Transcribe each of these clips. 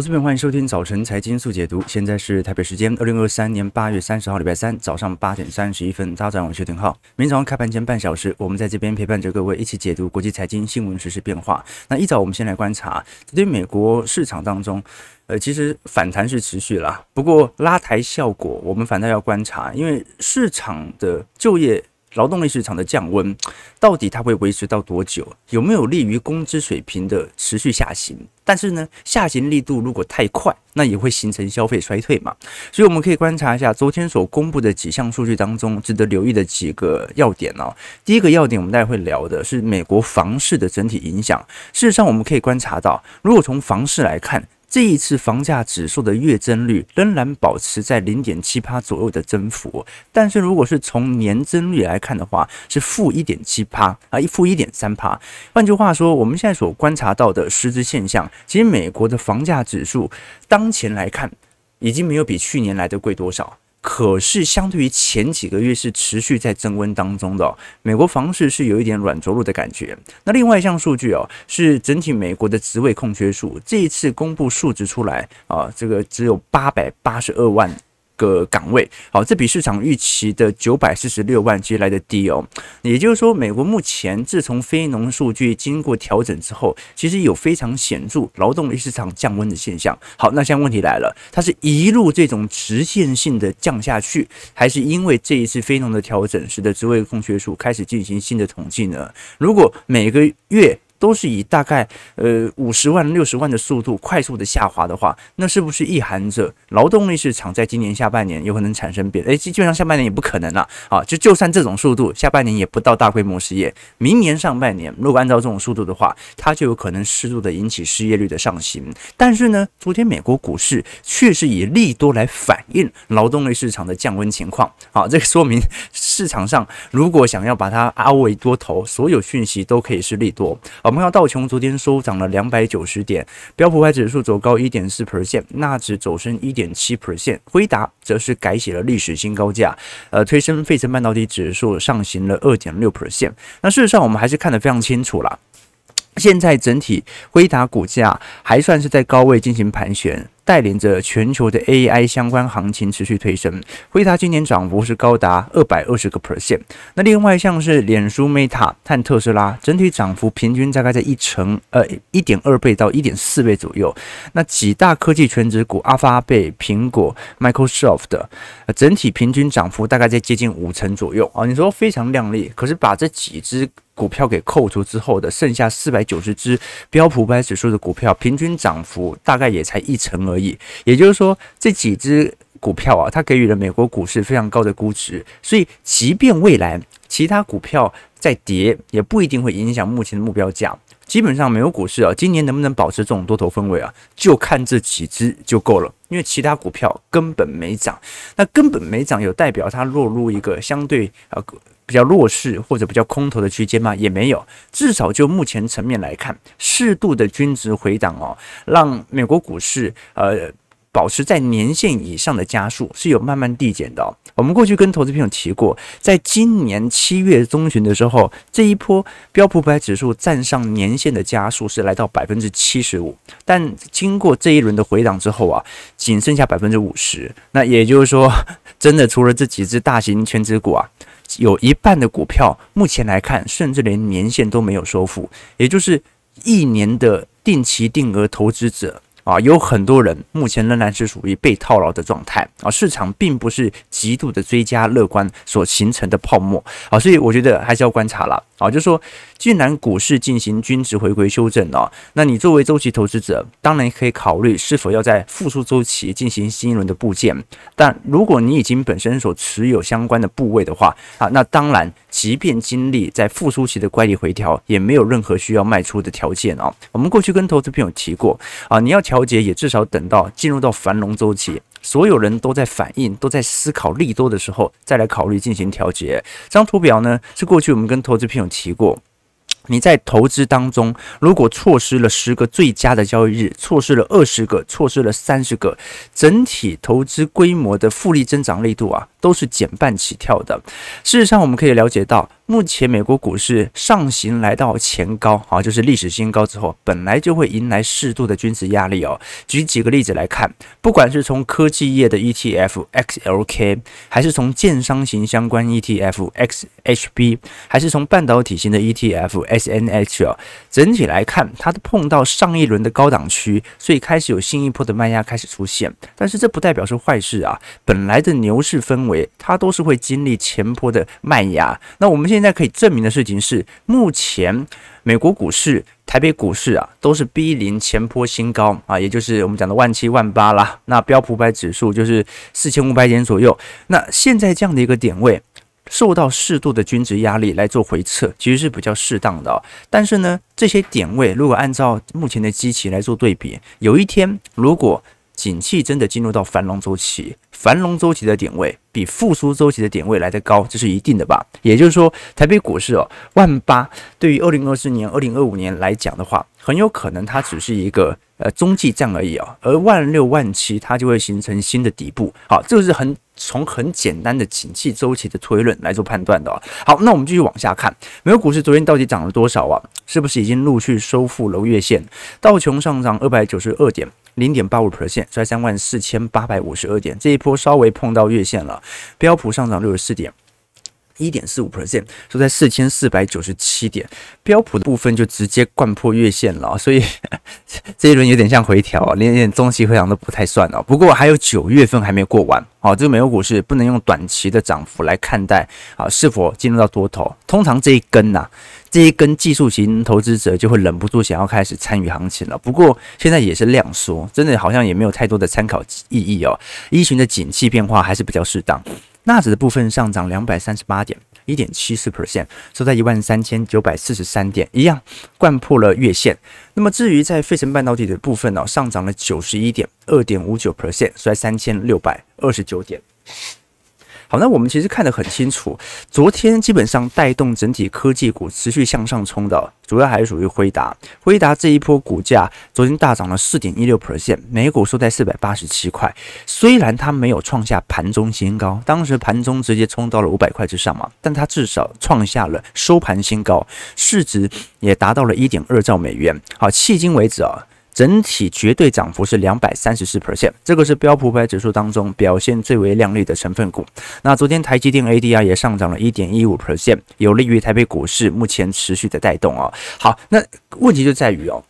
投资朋友，欢迎收听早晨财经速解读。现在是台北时间二零二三年八月三十号，礼拜三早上八点三十一分。大家早上好，我是丁浩。明天早上开盘前半小时，我们在这边陪伴着各位一起解读国际财经新闻、时事变化。那一早，我们先来观察，对美国市场当中，呃，其实反弹是持续了，不过拉抬效果，我们反倒要观察，因为市场的就业。劳动力市场的降温，到底它会维持到多久？有没有利于工资水平的持续下行？但是呢，下行力度如果太快，那也会形成消费衰退嘛。所以我们可以观察一下昨天所公布的几项数据当中，值得留意的几个要点哦。第一个要点，我们待会会聊的是美国房市的整体影响。事实上，我们可以观察到，如果从房市来看，这一次房价指数的月增率仍然保持在零点七趴左右的增幅，但是如果是从年增率来看的话，是负一点七趴啊，一负一点三趴。换句话说，我们现在所观察到的实质现象，其实美国的房价指数当前来看，已经没有比去年来的贵多少。可是，相对于前几个月是持续在增温当中的，美国房市是有一点软着陆的感觉。那另外一项数据哦，是整体美国的职位空缺数，这一次公布数值出来啊，这个只有八百八十二万。个岗位，好，这比市场预期的九百四十六万其实来的低哦。也就是说，美国目前自从非农数据经过调整之后，其实有非常显著劳动力市场降温的现象。好，那现在问题来了，它是一路这种直线性的降下去，还是因为这一次非农的调整使得职位空缺数开始进行新的统计呢？如果每个月都是以大概呃五十万六十万的速度快速的下滑的话，那是不是意含着劳动力市场在今年下半年有可能产生变？诶，基本上下半年也不可能了啊！就就算这种速度，下半年也不到大规模失业。明年上半年如果按照这种速度的话，它就有可能适度的引起失业率的上行。但是呢，昨天美国股市却是以利多来反映劳动力市场的降温情况。好，这个说明市场上如果想要把它凹为多头，所有讯息都可以是利多。我们看道琼昨天收涨了两百九十点，标普五百指数走高一点四 percent，纳指走升一点七 percent，辉达则是改写了历史新高价，呃，推升费城半导体指数上行了二点六 percent。那事实上，我们还是看得非常清楚了，现在整体辉达股价还算是在高位进行盘旋。带领着全球的 AI 相关行情持续推升，辉达今年涨幅是高达二百二十个 percent。那另外像是脸书 Meta 和特斯拉，整体涨幅平均大概在一成呃一点二倍到一点四倍左右。那几大科技权值股，阿发贝、苹果、Microsoft 的整体平均涨幅大概在接近五成左右啊。你说非常亮丽，可是把这几只股票给扣除之后的剩下四百九十只标普五百指数的股票，平均涨幅大概也才一成而已。也就是说，这几只股票啊，它给予了美国股市非常高的估值，所以即便未来其他股票在跌，也不一定会影响目前的目标价。基本上，美国股市啊，今年能不能保持这种多头氛围啊，就看这几只就够了，因为其他股票根本没涨，那根本没涨，有代表它落入一个相对啊。比较弱势或者比较空头的区间吗？也没有，至少就目前层面来看，适度的均值回档哦，让美国股市呃保持在年线以上的加速是有慢慢递减的。我们过去跟投资朋友提过，在今年七月中旬的时候，这一波标普五百指数站上年线的加速是来到百分之七十五，但经过这一轮的回档之后啊，仅剩下百分之五十。那也就是说，真的除了这几只大型权值股啊。有一半的股票，目前来看，甚至连年限都没有收复，也就是一年的定期定额投资者。啊，有很多人目前仍然是属于被套牢的状态。啊，市场并不是极度的追加乐观所形成的泡沫。啊，所以我觉得还是要观察了啊，就说，既然股市进行均值回归修正了，那你作为周期投资者，当然可以考虑是否要在复苏周期进行新一轮的部件，但如果你已经本身所持有相关的部位的话啊，那当然，即便经历在复苏期的乖离回调，也没有任何需要卖出的条件啊。我们过去跟投资朋友提过啊，你要调节也至少等到进入到繁荣周期，所有人都在反应、都在思考利多的时候，再来考虑进行调节。这张图表呢，是过去我们跟投资朋友提过。你在投资当中，如果错失了十个最佳的交易日，错失了二十个，错失了三十个，整体投资规模的复利增长力度啊，都是减半起跳的。事实上，我们可以了解到，目前美国股市上行来到前高啊，就是历史新高之后，本来就会迎来适度的均值压力哦。举几个例子来看，不管是从科技业的 ETF XLK，还是从建商型相关 ETF XHB，还是从半导体型的 ETF SNH，哦整体来看，它都碰到上一轮的高档区，所以开始有新一波的卖压开始出现。但是这不代表是坏事啊，本来的牛市氛围，它都是会经历前波的卖压。那我们现现在可以证明的事情是，目前美国股市、台北股市啊，都是逼临前坡新高啊，也就是我们讲的万七万八啦。那标普百指数就是四千五百点左右。那现在这样的一个点位，受到适度的均值压力来做回测，其实是比较适当的。但是呢，这些点位如果按照目前的基期来做对比，有一天如果景气真的进入到繁荣周期，繁荣周期的点位比复苏周期的点位来得高，这是一定的吧？也就是说，台北股市哦，万八对于二零二四年、二零二五年来讲的话，很有可能它只是一个呃中继站而已啊、而万六万七它就会形成新的底部。好，这个是很从很简单的景气周期的推论来做判断的、哦。好，那我们继续往下看，美国股市昨天到底涨了多少啊？是不是已经陆续收复楼月线？道琼上涨二百九十二点。零点八五 percent，在三万四千八百五十二点，这一波稍微碰到月线了。标普上涨六十四点，一点四五 percent，收在四千四百九十七点。标普的部分就直接掼破月线了，所以 这一轮有点像回调，连连中期回档都不太算了。不过还有九月份还没过完，好，这个美国股市不能用短期的涨幅来看待啊，是否进入到多头？通常这一根呐、这一根技术型投资者就会忍不住想要开始参与行情了。不过现在也是量缩，真的好像也没有太多的参考意义哦。依循的景气变化还是比较适当。纳指的部分上涨两百三十八点，一点七四 percent，收在一万三千九百四十三点，一样掼破了月线。那么至于在费城半导体的部分呢、哦，上涨了九十一点，二点五九 percent，收在三千六百二十九点。好，那我们其实看得很清楚，昨天基本上带动整体科技股持续向上冲的，主要还是属于辉达。辉达这一波股价昨天大涨了四点一六 percent，每股收在四百八十七块。虽然它没有创下盘中新高，当时盘中直接冲到了五百块之上嘛，但它至少创下了收盘新高，市值也达到了一点二兆美元。好，迄今为止啊。整体绝对涨幅是两百三十四 percent，这个是标普百指数当中表现最为亮丽的成分股。那昨天台积电 ADR 也上涨了一点一五 percent，有利于台北股市目前持续的带动哦。好，那问题就在于哦，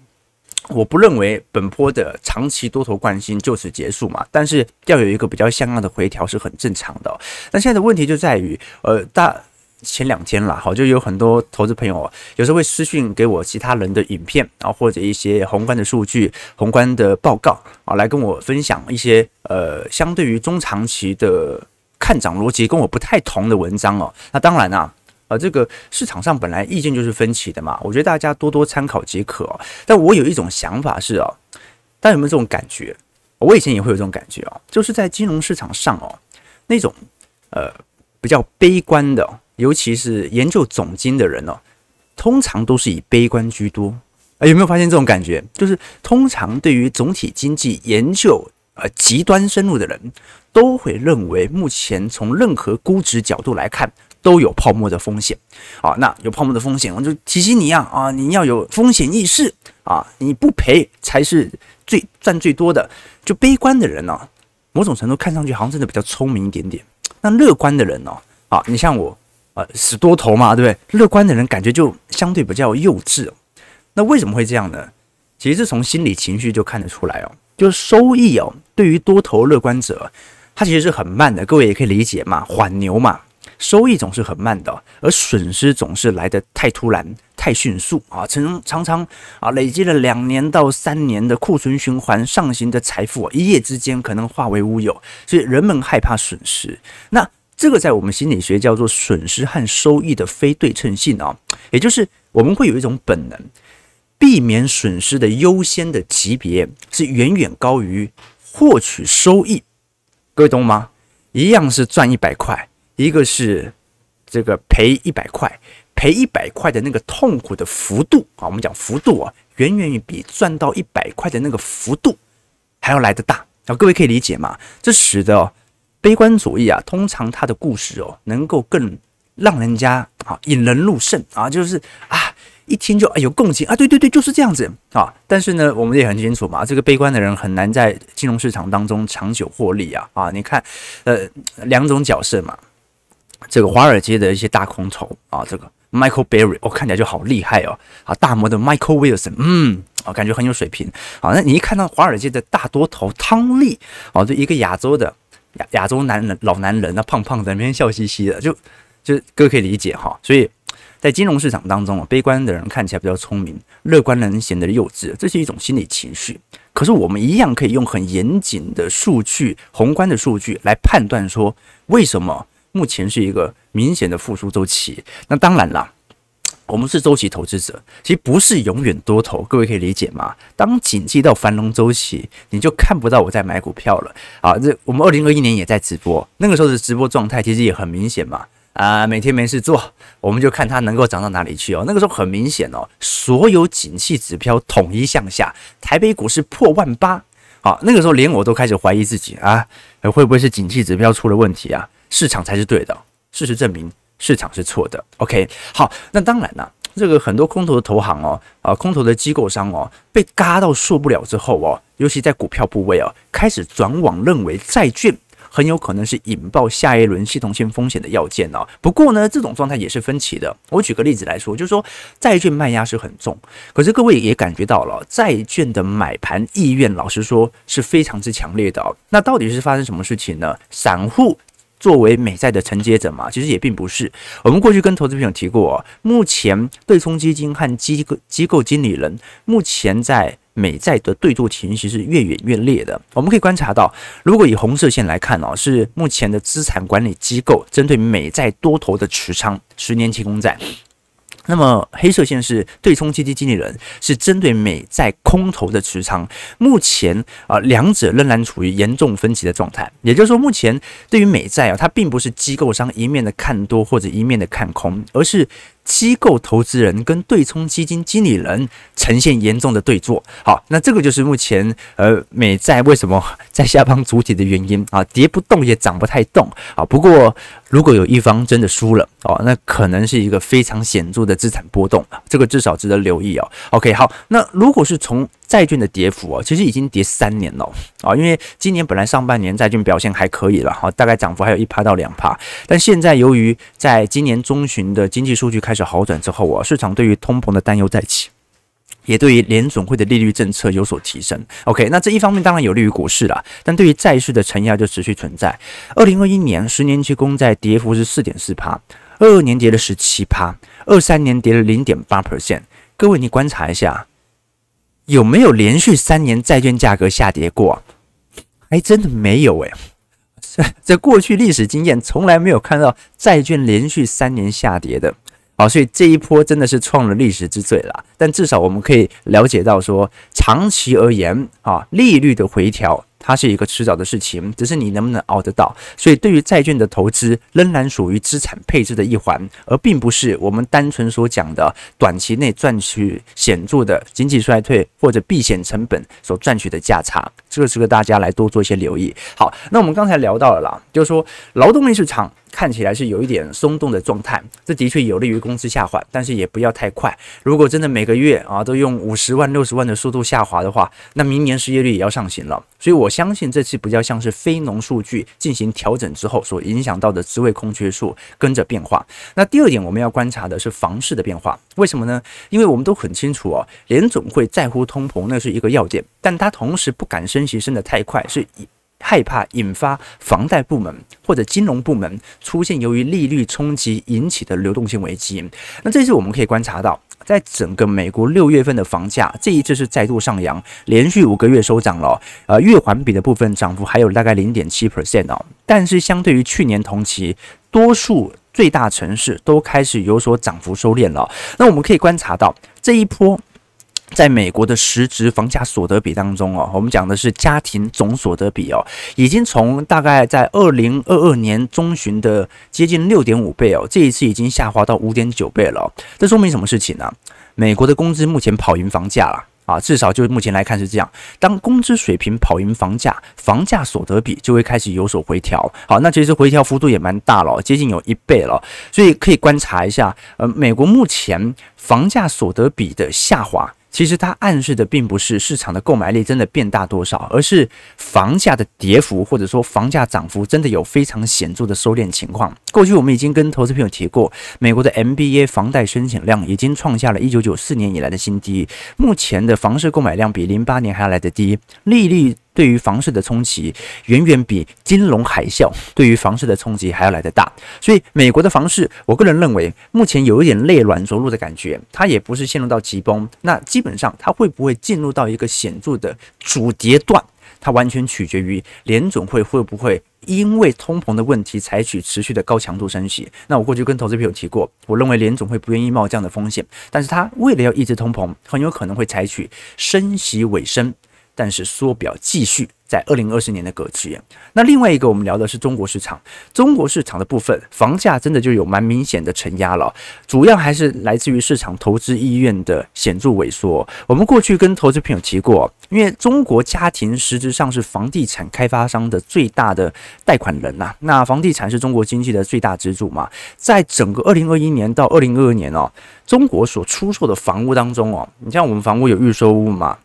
我不认为本波的长期多头惯性就此结束嘛，但是要有一个比较像样的回调是很正常的哦。那现在的问题就在于，呃，大。前两天啦，好，就有很多投资朋友有时候会私信给我其他人的影片啊，或者一些宏观的数据、宏观的报告啊，来跟我分享一些呃，相对于中长期的看涨逻辑跟我不太同的文章哦。那当然啊，呃，这个市场上本来意见就是分歧的嘛，我觉得大家多多参考即可。但我有一种想法是哦，大家有没有这种感觉？我以前也会有这种感觉哦，就是在金融市场上哦，那种呃比较悲观的。尤其是研究总经的人哦，通常都是以悲观居多。啊，有没有发现这种感觉？就是通常对于总体经济研究呃极端深入的人，都会认为目前从任何估值角度来看都有泡沫的风险。啊，那有泡沫的风险，我就提醒你啊啊，你要有风险意识啊，你不赔才是最赚最多的。就悲观的人呢，某种程度看上去好像真的比较聪明一点点。那乐观的人呢，啊，你像我。死多头嘛，对不对？乐观的人感觉就相对比较幼稚。那为什么会这样呢？其实是从心理情绪就看得出来哦。就是收益哦，对于多头乐观者，它其实是很慢的。各位也可以理解嘛，缓牛嘛，收益总是很慢的，而损失总是来得太突然、太迅速啊。常常常啊，累积了两年到三年的库存循环上行的财富，一夜之间可能化为乌有，所以人们害怕损失。那这个在我们心理学叫做损失和收益的非对称性啊，也就是我们会有一种本能，避免损失的优先的级别是远远高于获取收益。各位懂吗？一样是赚一百块，一个是这个赔一百块，赔一百块的那个痛苦的幅度啊，我们讲幅度啊，远远比赚到一百块的那个幅度还要来得大啊。各位可以理解吗？这使得。悲观主义啊，通常它的故事哦，能够更让人家啊引人入胜啊，就是啊一听就哎有共情啊，对对对，就是这样子啊。但是呢，我们也很清楚嘛，这个悲观的人很难在金融市场当中长久获利啊啊！你看，呃，两种角色嘛，这个华尔街的一些大空头啊，这个 Michael Berry，我、哦、看起来就好厉害哦啊，大摩的 Michael Wilson，嗯。啊，感觉很有水平。啊，那你一看到华尔街的大多头汤利，哦，就一个亚洲的亚亚洲男人，老男人，那胖胖的，每天笑嘻嘻的，就就各位可以理解哈。所以在金融市场当中啊，悲观的人看起来比较聪明，乐观的人显得幼稚，这是一种心理情绪。可是我们一样可以用很严谨的数据、宏观的数据来判断说，为什么目前是一个明显的复苏周期。那当然啦。我们是周期投资者，其实不是永远多头，各位可以理解吗？当景气到繁荣周期，你就看不到我在买股票了啊！这我们二零二一年也在直播，那个时候的直播状态其实也很明显嘛啊！每天没事做，我们就看它能够涨到哪里去哦。那个时候很明显哦，所有景气指标统一向下，台北股市破万八啊！那个时候连我都开始怀疑自己啊，会不会是景气指标出了问题啊？市场才是对的，事实证明。市场是错的，OK，好，那当然了，这个很多空头的投行哦，啊，空头的机构商哦，被嘎到受不了之后哦，尤其在股票部位哦，开始转往认为债券很有可能是引爆下一轮系统性风险的要件哦。不过呢，这种状态也是分歧的。我举个例子来说，就是说债券卖压是很重，可是各位也感觉到了，债券的买盘意愿，老实说是非常之强烈的哦。那到底是发生什么事情呢？散户。作为美债的承接者嘛，其实也并不是。我们过去跟投资朋友提过，目前对冲基金和机构机构经理人目前在美债的对坐情形是越演越烈的。我们可以观察到，如果以红色线来看哦，是目前的资产管理机构针对美债多头的持仓，十年期公债。那么黑色线是对冲基金经理人，是针对美债空头的持仓。目前啊，两者仍然处于严重分歧的状态。也就是说，目前对于美债啊，它并不是机构商一面的看多或者一面的看空，而是。机构投资人跟对冲基金经理人呈现严重的对坐，好，那这个就是目前呃美债为什么在下方主体的原因啊，跌不动也涨不太动啊。不过如果有一方真的输了哦，那可能是一个非常显著的资产波动，这个至少值得留意哦。OK，好，那如果是从债券的跌幅哦，其实已经跌三年了啊，因为今年本来上半年债券表现还可以了哈，大概涨幅还有一趴到两趴，但现在由于在今年中旬的经济数据开始好转之后啊，市场对于通膨的担忧再起，也对于联准会的利率政策有所提升。OK，那这一方面当然有利于股市了，但对于债市的承压就持续存在。二零二一年十年期公债跌幅是四点四趴，二二年跌了十七趴，二三年跌了零点八 percent。各位你观察一下。有没有连续三年债券价格下跌过？还真的没有诶。在 在过去历史经验，从来没有看到债券连续三年下跌的。好，所以这一波真的是创了历史之最了。但至少我们可以了解到说，长期而言啊，利率的回调。它是一个迟早的事情，只是你能不能熬得到。所以，对于债券的投资，仍然属于资产配置的一环，而并不是我们单纯所讲的短期内赚取显著的经济衰退或者避险成本所赚取的价差。这个值得大家来多做一些留意。好，那我们刚才聊到了啦，就是说劳动力市场。看起来是有一点松动的状态，这的确有利于工资下滑，但是也不要太快。如果真的每个月啊都用五十万、六十万的速度下滑的话，那明年失业率也要上行了。所以我相信这次比较像是非农数据进行调整之后所影响到的职位空缺数跟着变化。那第二点我们要观察的是房市的变化，为什么呢？因为我们都很清楚哦，联总会在乎通膨，那是一个要点，但它同时不敢升息升得太快，是以。害怕引发房贷部门或者金融部门出现由于利率冲击引起的流动性危机。那这次我们可以观察到，在整个美国六月份的房价，这一次是再度上扬，连续五个月收涨了。呃，月环比的部分涨幅还有大概零点七 percent 哦。但是相对于去年同期，多数最大城市都开始有所涨幅收敛了。那我们可以观察到这一波。在美国的实质房价所得比当中哦，我们讲的是家庭总所得比哦，已经从大概在二零二二年中旬的接近六点五倍哦，这一次已经下滑到五点九倍了。这说明什么事情呢？美国的工资目前跑赢房价了。啊，至少就目前来看是这样。当工资水平跑赢房价，房价所得比就会开始有所回调。好，那其实回调幅度也蛮大了，接近有一倍了。所以可以观察一下，呃，美国目前房价所得比的下滑。其实它暗示的并不是市场的购买力真的变大多少，而是房价的跌幅或者说房价涨幅真的有非常显著的收敛情况。过去我们已经跟投资朋友提过，美国的 MBA 房贷申请量已经创下了一九九四年以来的新低，目前的房市购买量比零八年还要来得低，利率。对于房市的冲击，远远比金融海啸对于房市的冲击还要来得大。所以，美国的房市，我个人认为，目前有一点类软着陆的感觉，它也不是陷入到急崩。那基本上，它会不会进入到一个显著的主跌段，它完全取决于联总会会不会因为通膨的问题采取持续的高强度升息。那我过去跟投资朋友提过，我认为联总会不愿意冒这样的风险，但是它为了要抑制通膨，很有可能会采取升息尾声。但是缩表继续在二零二四年的格局。那另外一个，我们聊的是中国市场。中国市场的部分，房价真的就有蛮明显的承压了，主要还是来自于市场投资意愿的显著萎缩。我们过去跟投资朋友提过，因为中国家庭实质上是房地产开发商的最大的贷款人呐。那房地产是中国经济的最大支柱嘛，在整个二零二一年到二零二二年哦，中国所出售的房屋当中哦，你像我们房屋有预售屋嘛。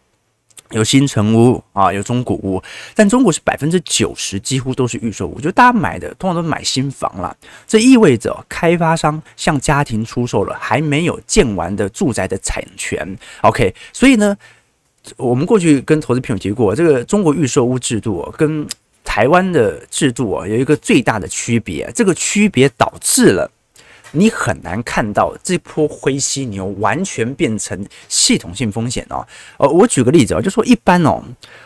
有新城屋啊，有中古屋，但中国是百分之九十几乎都是预售屋，就大家买的通常都是买新房了。这意味着开发商向家庭出售了还没有建完的住宅的产权。OK，所以呢，我们过去跟投资朋友提过，这个中国预售屋制度跟台湾的制度啊有一个最大的区别，这个区别导致了。你很难看到这波灰犀牛完全变成系统性风险哦。呃，我举个例子啊，就说一般哦，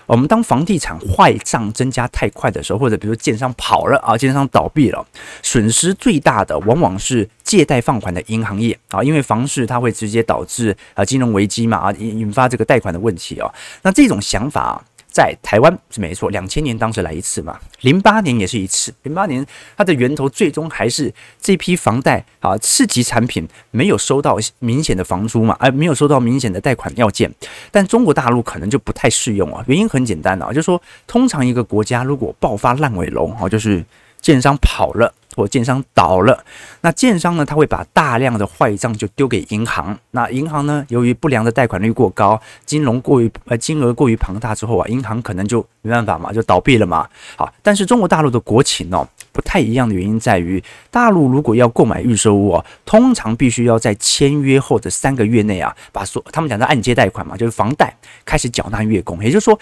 我们当房地产坏账增加太快的时候，或者比如说建商跑了啊，建商倒闭了，损失最大的往往是借贷放款的银行业啊，因为房市它会直接导致啊金融危机嘛啊，引引发这个贷款的问题哦。那这种想法。在台湾是没错，两千年当时来一次嘛，零八年也是一次。零八年它的源头最终还是这批房贷啊，次级产品没有收到明显的房租嘛，而没有收到明显的贷款要件。但中国大陆可能就不太适用啊，原因很简单啊，就是说通常一个国家如果爆发烂尾楼啊，就是建商跑了。或建商倒了，那建商呢，他会把大量的坏账就丢给银行。那银行呢，由于不良的贷款率过高，金融过于呃金额过于庞大之后啊，银行可能就没办法嘛，就倒闭了嘛。好，但是中国大陆的国情哦，不太一样的原因在于，大陆如果要购买预售屋哦，通常必须要在签约后的三个月内啊，把所他们讲的按揭贷款嘛，就是房贷开始缴纳月供。也就是说，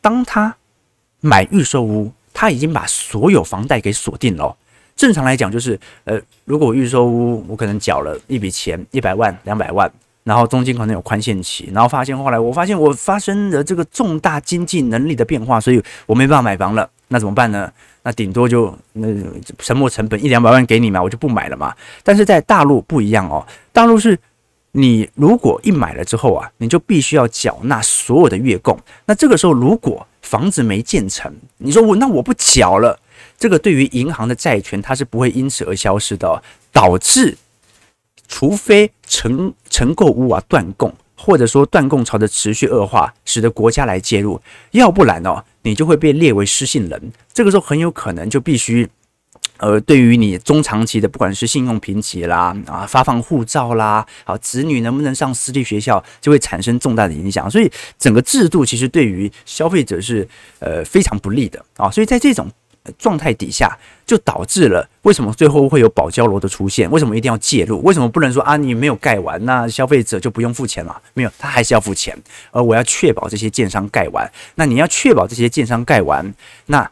当他买预售屋，他已经把所有房贷给锁定了。正常来讲，就是呃，如果预售屋，我可能缴了一笔钱，一百万、两百万，然后中间可能有宽限期，然后发现后来我发现我发生了这个重大经济能力的变化，所以我没办法买房了，那怎么办呢？那顶多就那沉没成本一两百万给你嘛，我就不买了嘛。但是在大陆不一样哦，大陆是你如果一买了之后啊，你就必须要缴纳所有的月供，那这个时候如果房子没建成，你说我那我不缴了。这个对于银行的债权，它是不会因此而消失的，导致除非承承购屋啊断供，或者说断供潮的持续恶化，使得国家来介入，要不然哦，你就会被列为失信人。这个时候很有可能就必须，呃，对于你中长期的不管是信用评级啦啊，发放护照啦，啊，子女能不能上私立学校，就会产生重大的影响。所以整个制度其实对于消费者是呃非常不利的啊。所以在这种状态底下，就导致了为什么最后会有保交楼的出现？为什么一定要介入？为什么不能说啊，你没有盖完，那消费者就不用付钱了？没有，他还是要付钱。而我要确保这些建商盖完，那你要确保这些建商盖完，那。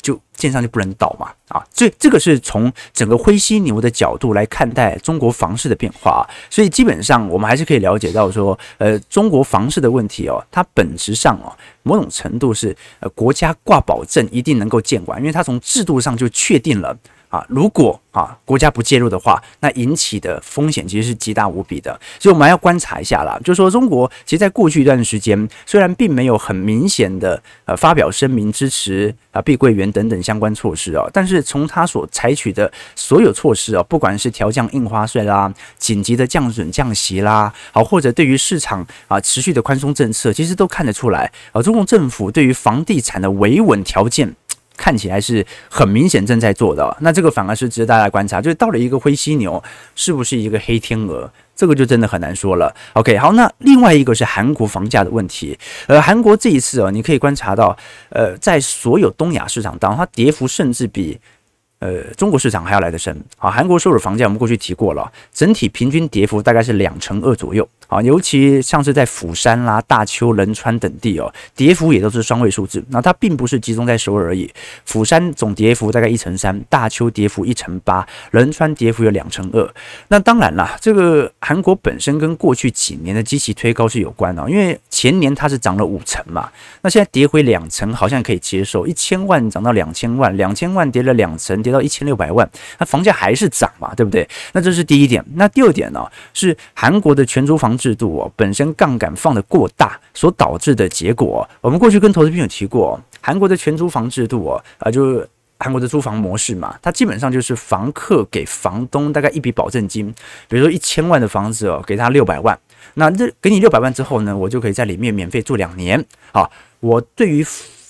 就建上就不能倒嘛。啊，这这个是从整个灰犀牛的角度来看待中国房市的变化啊，所以基本上我们还是可以了解到说，呃，中国房市的问题哦，它本质上哦，某种程度是呃国家挂保证一定能够建完，因为它从制度上就确定了啊，如果啊国家不介入的话，那引起的风险其实是极大无比的。所以我们还要观察一下啦，就是说中国其实在过去一段时间，虽然并没有很明显的呃发表声明支持啊碧桂园等等相关措施哦，但是从它所采取的所有措施哦，不管是调降印花税啦、紧急的降准降息啦，好或者对于市场啊持续的宽松政策，其实都看得出来啊，中共政府对于房地产的维稳条件。看起来是很明显正在做的，那这个反而是值得大家观察，就是到了一个灰犀牛，是不是一个黑天鹅，这个就真的很难说了。OK，好，那另外一个是韩国房价的问题，呃，韩国这一次哦，你可以观察到，呃，在所有东亚市场当中，它跌幅甚至比。呃，中国市场还要来得深啊！韩国首尔房价我们过去提过了，整体平均跌幅大概是两成二左右啊，尤其像是在釜山啦、大邱、仁川等地哦，跌幅也都是双位数字。那它并不是集中在首尔而已，釜山总跌幅大概一成三，大邱跌幅一成八，仁川跌幅有两成二。那当然啦，这个韩国本身跟过去几年的机器推高是有关的，因为前年它是涨了五成嘛，那现在跌回两成好像可以接受，一千万涨到两千万，两千万跌了两成，到一千六百万，那房价还是涨嘛，对不对？那这是第一点。那第二点呢，是韩国的全租房制度哦，本身杠杆放得过大所导致的结果。我们过去跟投资朋友提过，韩国的全租房制度哦，啊，就是韩国的租房模式嘛，它基本上就是房客给房东大概一笔保证金，比如说一千万的房子哦，给他六百万，那这给你六百万之后呢，我就可以在里面免费住两年。好，我对于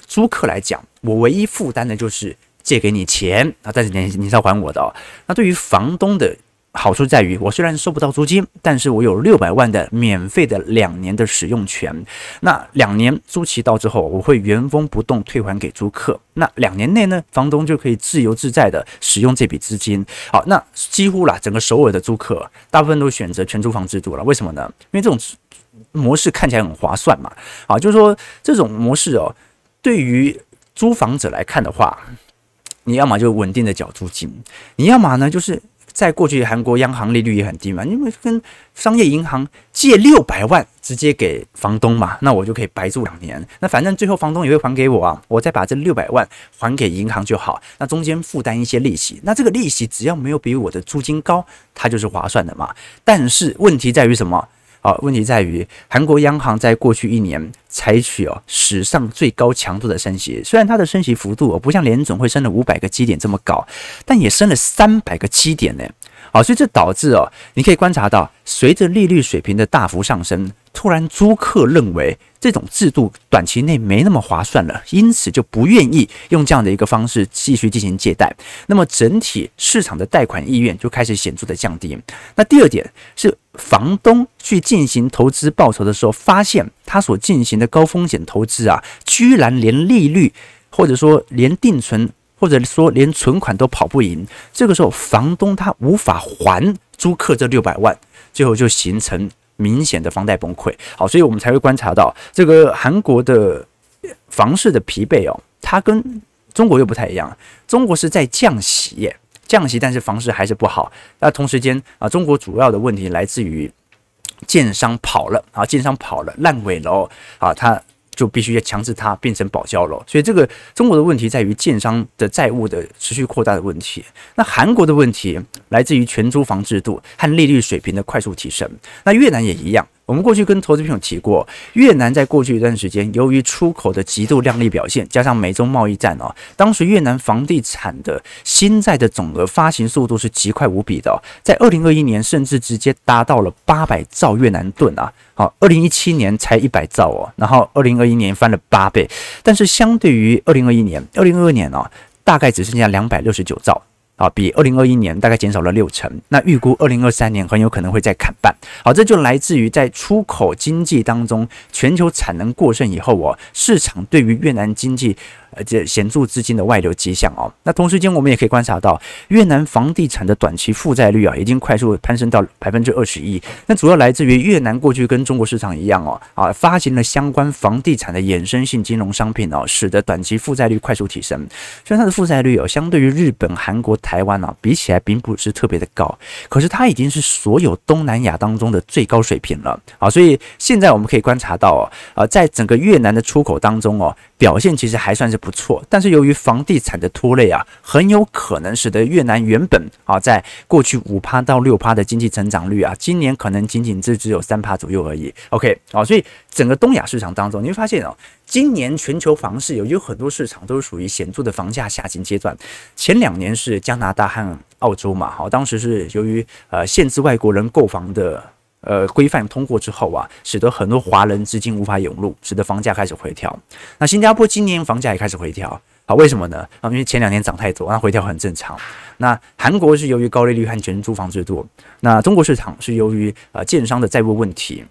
租客来讲，我唯一负担的就是。借给你钱啊，但是你你是要还我的哦。那对于房东的好处在于，我虽然收不到租金，但是我有六百万的免费的两年的使用权。那两年租期到之后，我会原封不动退还给租客。那两年内呢，房东就可以自由自在的使用这笔资金。好，那几乎啦，整个首尔的租客大部分都选择全租房制度了。为什么呢？因为这种模式看起来很划算嘛。啊，就是说这种模式哦，对于租房者来看的话。你要么就稳定的缴租金，你要么呢，就是在过去韩国央行利率也很低嘛，因为跟商业银行借六百万直接给房东嘛，那我就可以白住两年，那反正最后房东也会还给我啊，我再把这六百万还给银行就好，那中间负担一些利息，那这个利息只要没有比我的租金高，它就是划算的嘛。但是问题在于什么？好，问题在于韩国央行在过去一年采取哦史上最高强度的升息，虽然它的升息幅度哦不像联总会升了五百个基点这么高，但也升了三百个基点呢。好，所以这导致哦，你可以观察到，随着利率水平的大幅上升，突然租客认为这种制度短期内没那么划算了，因此就不愿意用这样的一个方式继续进行借贷。那么整体市场的贷款意愿就开始显著的降低。那第二点是，房东去进行投资报酬的时候，发现他所进行的高风险投资啊，居然连利率或者说连定存。或者说连存款都跑不赢，这个时候房东他无法还租客这六百万，最后就形成明显的房贷崩溃。好，所以我们才会观察到这个韩国的房市的疲惫哦，它跟中国又不太一样。中国是在降息，降息，但是房市还是不好。那同时间啊，中国主要的问题来自于建商跑了啊，建商跑了，烂尾楼啊，它。就必须要强制它变成保交楼，所以这个中国的问题在于建商的债务的持续扩大的问题。那韩国的问题来自于全租房制度和利率水平的快速提升。那越南也一样。我们过去跟投资朋友提过，越南在过去一段时间，由于出口的极度亮丽表现，加上美中贸易战哦，当时越南房地产的新债的总额发行速度是极快无比的，在二零二一年甚至直接达到了八百兆越南盾啊，好，二零一七年才一百兆哦，然后二零二一年翻了八倍，但是相对于二零二一年，二零二二年哦，大概只剩下两百六十九兆。啊，比二零二一年大概减少了六成，那预估二零二三年很有可能会再砍半。好，这就来自于在出口经济当中，全球产能过剩以后哦，市场对于越南经济。这显著资金的外流迹象哦。那同时间，我们也可以观察到，越南房地产的短期负债率啊，已经快速攀升到百分之二十一。那主要来自于越南过去跟中国市场一样哦，啊，发行了相关房地产的衍生性金融商品哦，使得短期负债率快速提升。虽然它的负债率哦，相对于日本、韩国、台湾啊，比起来并不是特别的高，可是它已经是所有东南亚当中的最高水平了啊。所以现在我们可以观察到哦，啊，在整个越南的出口当中哦，表现其实还算是不不错，但是由于房地产的拖累啊，很有可能使得越南原本啊在过去五趴到六趴的经济成长率啊，今年可能仅仅只只有三趴左右而已。OK，好，所以整个东亚市场当中，你会发现哦，今年全球房市有有很多市场都是属于显著的房价下行阶段。前两年是加拿大和澳洲嘛，好，当时是由于呃限制外国人购房的。呃，规范通过之后啊，使得很多华人资金无法涌入，使得房价开始回调。那新加坡今年房价也开始回调，好，为什么呢？啊，因为前两年涨太多，那回调很正常。那韩国是由于高利率和全租房制度，那中国市场是由于呃建商的债务问题。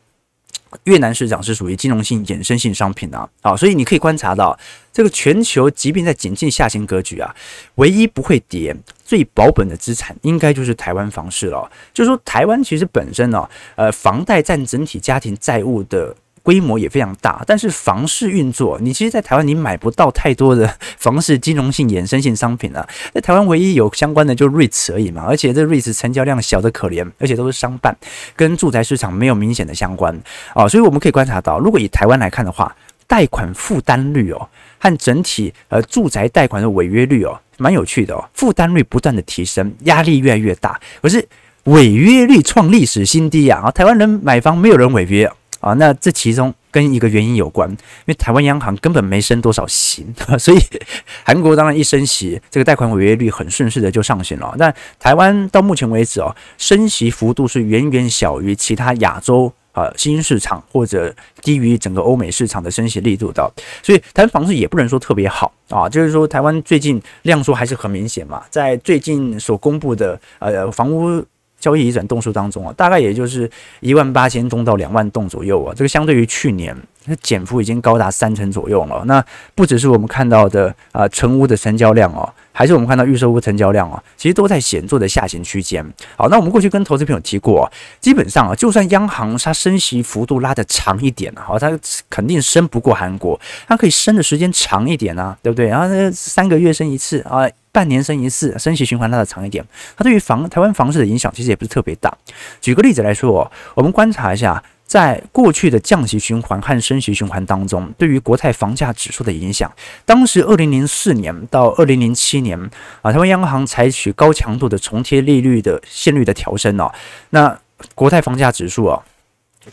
越南市场是属于金融性衍生性商品的啊，好，所以你可以观察到，这个全球即便在紧进下行格局啊，唯一不会跌、最保本的资产，应该就是台湾房市了。就是说，台湾其实本身呢，呃，房贷占整体家庭债务的。规模也非常大，但是房市运作，你其实，在台湾你买不到太多的房市金融性衍生性商品啊。在台湾唯一有相关的就 REITs 而已嘛，而且这 REITs 成交量小得可怜，而且都是商办，跟住宅市场没有明显的相关啊。所以我们可以观察到，如果以台湾来看的话，贷款负担率哦，和整体呃住宅贷款的违约率哦，蛮有趣的哦。负担率不断的提升，压力越来越大，可是违约率创历史新低啊！台湾人买房没有人违约。啊，那这其中跟一个原因有关，因为台湾央行根本没升多少息，所以 韩国当然一升息，这个贷款违约率很顺势的就上行了。但台湾到目前为止哦，升息幅度是远远小于其他亚洲啊新兴市场或者低于整个欧美市场的升息力度的，所以台湾房市也不能说特别好啊，就是说台湾最近量缩还是很明显嘛，在最近所公布的呃房屋。交易移转栋数当中啊，大概也就是一万八千栋到两万栋左右啊，这个相对于去年，那减幅已经高达三成左右了。那不只是我们看到的啊，成屋的成交量哦，还是我们看到预售屋成交量啊，其实都在显著的下行区间。好，那我们过去跟投资朋友提过，基本上啊，就算央行它升息幅度拉得长一点，好，它肯定升不过韩国，它可以升的时间长一点啊，对不对？然后那三个月升一次啊。半年升一次，升息循环拉得长一点，它对于房台湾房市的影响其实也不是特别大。举个例子来说，我们观察一下，在过去的降息循环和升息循环当中，对于国泰房价指数的影响。当时二零零四年到二零零七年啊，台湾央行采取高强度的重贴利率的现率的调升哦，那国泰房价指数啊。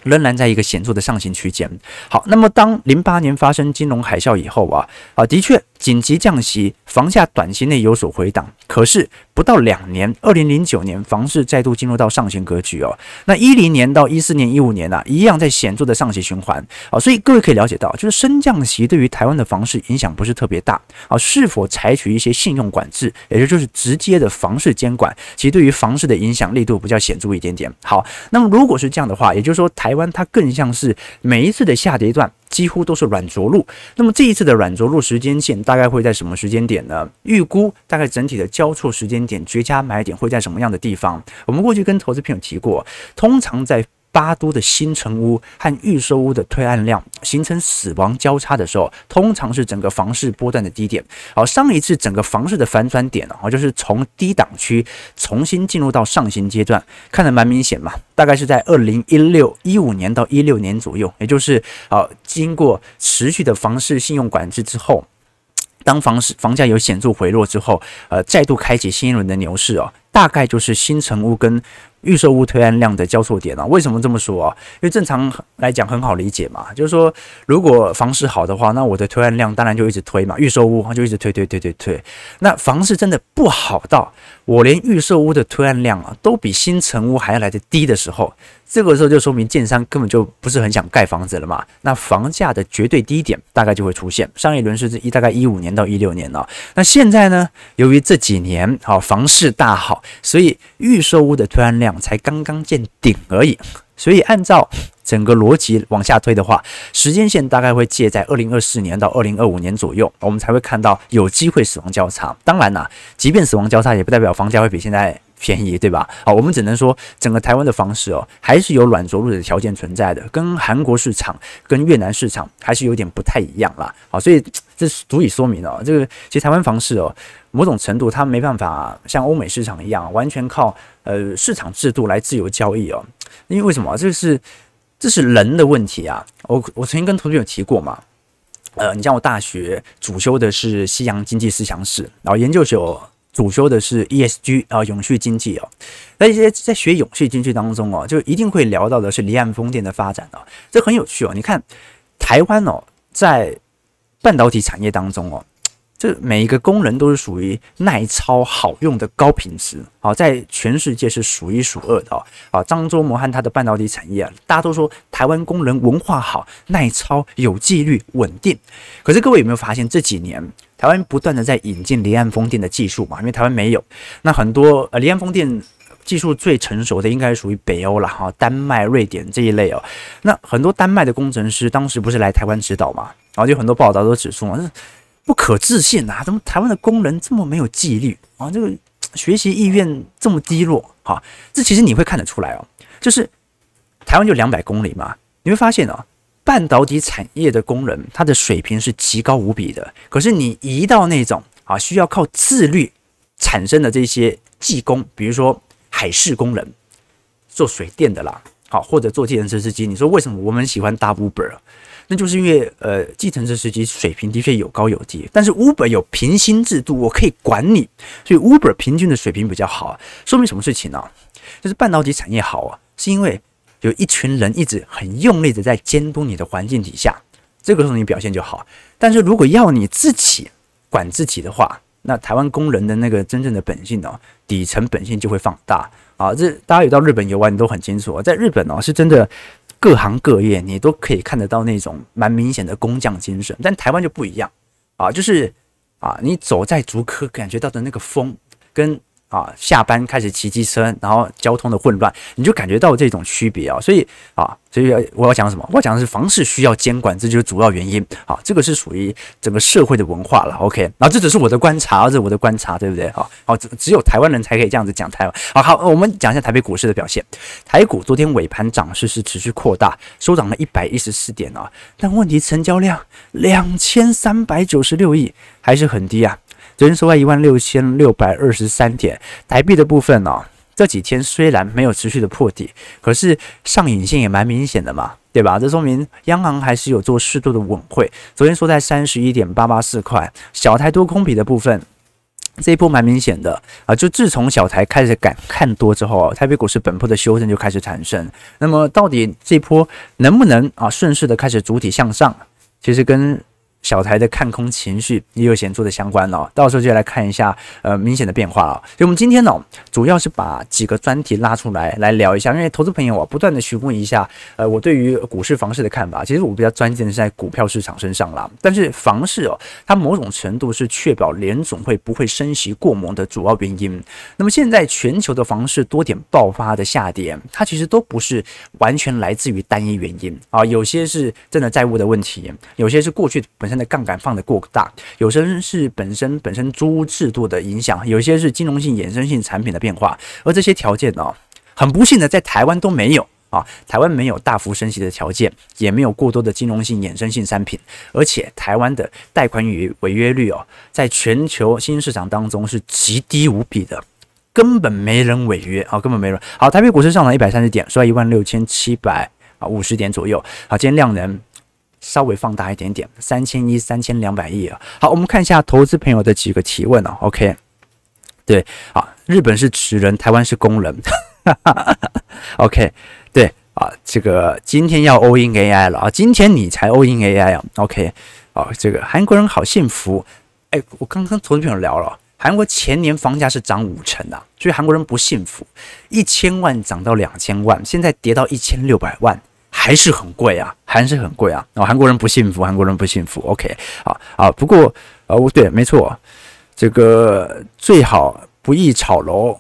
仍然在一个显著的上行区间。好，那么当零八年发生金融海啸以后啊，啊，的确紧急降息，房价短期内有所回档。可是不到两年，二零零九年房市再度进入到上行格局哦。那一零年到一四年、一五年啊，一样在显著的上行循环。啊，所以各位可以了解到，就是升降息对于台湾的房市影响不是特别大。啊，是否采取一些信用管制，也就是直接的房市监管，其实对于房市的影响力度比较显著一点点。好，那么如果是这样的话，也就是说台湾它更像是每一次的下跌段几乎都是软着陆。那么这一次的软着陆时间线大概会在什么时间点呢？预估大概整体的交错时间点绝佳买点会在什么样的地方？我们过去跟投资朋友提过，通常在。八都的新成屋和预售屋的推案量形成死亡交叉的时候，通常是整个房市波段的低点。好，上一次整个房市的反转点啊，就是从低档区重新进入到上行阶段，看得蛮明显嘛。大概是在二零一六一五年到一六年左右，也就是啊，经过持续的房市信用管制之后，当房市房价有显著回落之后，呃，再度开启新一轮的牛市哦，大概就是新成屋跟。预售屋推案量的交错点啊，为什么这么说啊？因为正常来讲很好理解嘛，就是说如果房市好的话，那我的推案量当然就一直推嘛，预售屋就一直推推推推推。那房市真的不好到我连预售屋的推案量啊都比新成屋还要来得低的时候，这个时候就说明建商根本就不是很想盖房子了嘛。那房价的绝对低点大概就会出现。上一轮是一大概一五年到一六年了，那现在呢，由于这几年好房市大好，所以预售屋的推案量。才刚刚见顶而已，所以按照整个逻辑往下推的话，时间线大概会借在二零二四年到二零二五年左右，我们才会看到有机会死亡交叉。当然啦，即便死亡交叉，也不代表房价会比现在便宜，对吧？好，我们只能说整个台湾的房市哦，还是有软着陆的条件存在的，跟韩国市场、跟越南市场还是有点不太一样啦。好，所以这足以说明哦，这个其实台湾房市哦。某种程度，它没办法像欧美市场一样，完全靠呃市场制度来自由交易哦。因为为什么？这是这是人的问题啊。我我曾经跟同学有提过嘛。呃，你像我大学主修的是西洋经济思想史，然后研究所主修的是 ESG 啊，永续经济哦。那一些在学永续经济当中哦，就一定会聊到的是离岸风电的发展哦，这很有趣哦。你看台湾哦，在半导体产业当中哦。这每一个功能都是属于耐操、好用的高品质，好，在全世界是数一数二的哦。啊，张忠谋和他的半导体产业啊，大家都说台湾工人文化好、耐操、有纪律、稳定。可是各位有没有发现这几年台湾不断的在引进离岸风电的技术嘛？因为台湾没有，那很多呃离岸风电技术最成熟的应该属于北欧了哈，丹麦、瑞典这一类哦。那很多丹麦的工程师当时不是来台湾指导嘛？然后就很多报道都指出嘛。不可置信啊！怎么台湾的工人这么没有纪律啊？这个学习意愿这么低落哈？这其实你会看得出来哦，就是台湾就两百公里嘛，你会发现哦，半导体产业的工人他的水平是极高无比的。可是你移到那种啊需要靠自律产生的这些技工，比如说海事工人，做水电的啦，好或者做计程车司机，你说为什么我们喜欢搭 Uber？那就是因为，呃，计程车司机水平的确有高有低，但是 Uber 有评薪制度，我可以管你，所以 Uber 平均的水平比较好，说明什么事情呢？就是半导体产业好啊，是因为有一群人一直很用力的在监督你的环境底下，这个时候你表现就好。但是如果要你自己管自己的话，那台湾工人的那个真正的本性哦，底层本性就会放大啊。这大家有到日本游玩，你都很清楚，在日本哦，是真的。各行各业你都可以看得到那种蛮明显的工匠精神，但台湾就不一样啊，就是啊，你走在竹科感觉到的那个风跟。啊，下班开始骑机车，然后交通的混乱，你就感觉到这种区别啊。所以啊，所以我要讲什么？我要讲的是房市需要监管，这就是主要原因。好，这个是属于整个社会的文化了。OK，然后这只是我的观察，这是我的观察，对不对？好，好，只只有台湾人才可以这样子讲台湾。好好，我们讲一下台北股市的表现。台股昨天尾盘涨势是持续扩大，收涨了一百一十四点啊，但问题成交量两千三百九十六亿，还是很低啊。昨天收在一万六千六百二十三点，台币的部分呢、这几天虽然没有持续的破底，可是上影线也蛮明显的嘛，对吧？这说明央行还是有做适度的稳汇。昨天收在三十一点八八四块，小台多空比的部分，这一波蛮明显的啊。就自从小台开始敢看多之后，台北股市本波的修正就开始产生。那么到底这波能不能啊顺势的开始主体向上？其实跟小台的看空情绪也有显著的相关哦，到时候就来看一下呃明显的变化啊。所以我们今天呢，主要是把几个专题拉出来来聊一下，因为投资朋友啊不断的询问一下呃我对于股市房市的看法。其实我比较专精的是在股票市场身上啦，但是房市哦，它某种程度是确保联总会不会升息过猛的主要原因。那么现在全球的房市多点爆发的下跌，它其实都不是完全来自于单一原因啊，有些是真的债务的问题，有些是过去本身。的杠杆放得过大，有些是本身本身租屋制度的影响，有些是金融性衍生性产品的变化，而这些条件呢，很不幸的在台湾都没有啊，台湾没有大幅升息的条件，也没有过多的金融性衍生性商品，而且台湾的贷款与违约率哦，在全球新兴市场当中是极低无比的，根本没人违约啊，根本没人。好，台北股市上涨一百三十点，收在一万六千七百啊五十点左右。好，今天量能。稍微放大一点点，三千一、三千两百亿啊。好，我们看一下投资朋友的几个提问啊。OK，对，啊，日本是职人，台湾是工人。OK，对啊，这个今天要 all in AI 了啊，今天你才 all in AI 啊。OK，啊，这个韩国人好幸福。哎，我刚刚投资朋友聊了，韩国前年房价是涨五成的，所以韩国人不幸福，一千万涨到两千万，现在跌到一千六百万。还是很贵啊，还是很贵啊！哦，韩国人不幸福，韩国人不幸福。OK，好，啊，不过，呃，对，没错，这个最好不宜炒楼。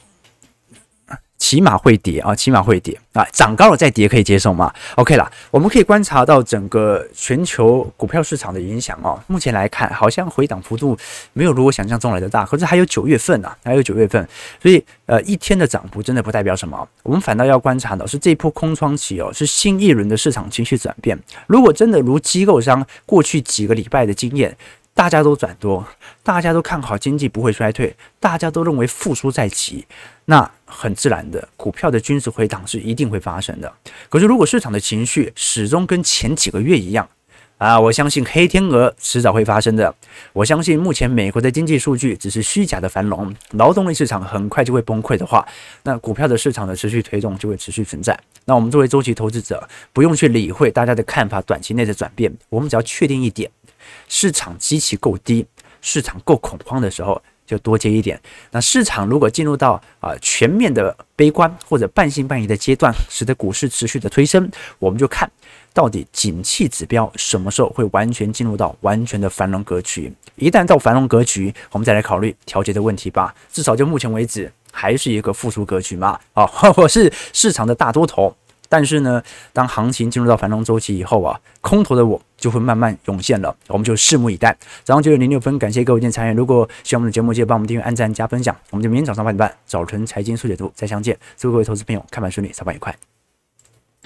起码会跌啊，起码会跌啊，涨高了再跌可以接受吗？OK 啦，我们可以观察到整个全球股票市场的影响哦。目前来看，好像回档幅度没有如果想象中来的大，可是还有九月份啊，还有九月份，所以呃一天的涨幅真的不代表什么。我们反倒要观察的是这一波空窗期哦，是新一轮的市场情绪转变。如果真的如机构商过去几个礼拜的经验。大家都转多，大家都看好经济不会衰退，大家都认为复苏在即，那很自然的，股票的均值回档是一定会发生的。可是如果市场的情绪始终跟前几个月一样，啊，我相信黑天鹅迟早会发生的。我相信目前美国的经济数据只是虚假的繁荣，劳动力市场很快就会崩溃的话，那股票的市场的持续推动就会持续存在。那我们作为周期投资者，不用去理会大家的看法短期内的转变，我们只要确定一点：市场极其够低，市场够恐慌的时候。就多接一点。那市场如果进入到啊、全面的悲观或者半信半疑的阶段，使得股市持续的推升，我们就看到底景气指标什么时候会完全进入到完全的繁荣格局。一旦到繁荣格局，我们再来考虑调节的问题吧。至少就目前为止，还是一个复苏格局嘛。啊，我是市场的大多头。但是呢，当行情进入到繁荣周期以后啊，空头的我就会慢慢涌现了，我们就拭目以待。早上九点零六分，感谢各位今天参与。如果喜欢我们的节目，记得帮我们订阅、按赞、加分享。我们就明天早上八点半，早晨财经速解读再相见。祝各位投资朋友开盘顺利，上班愉快。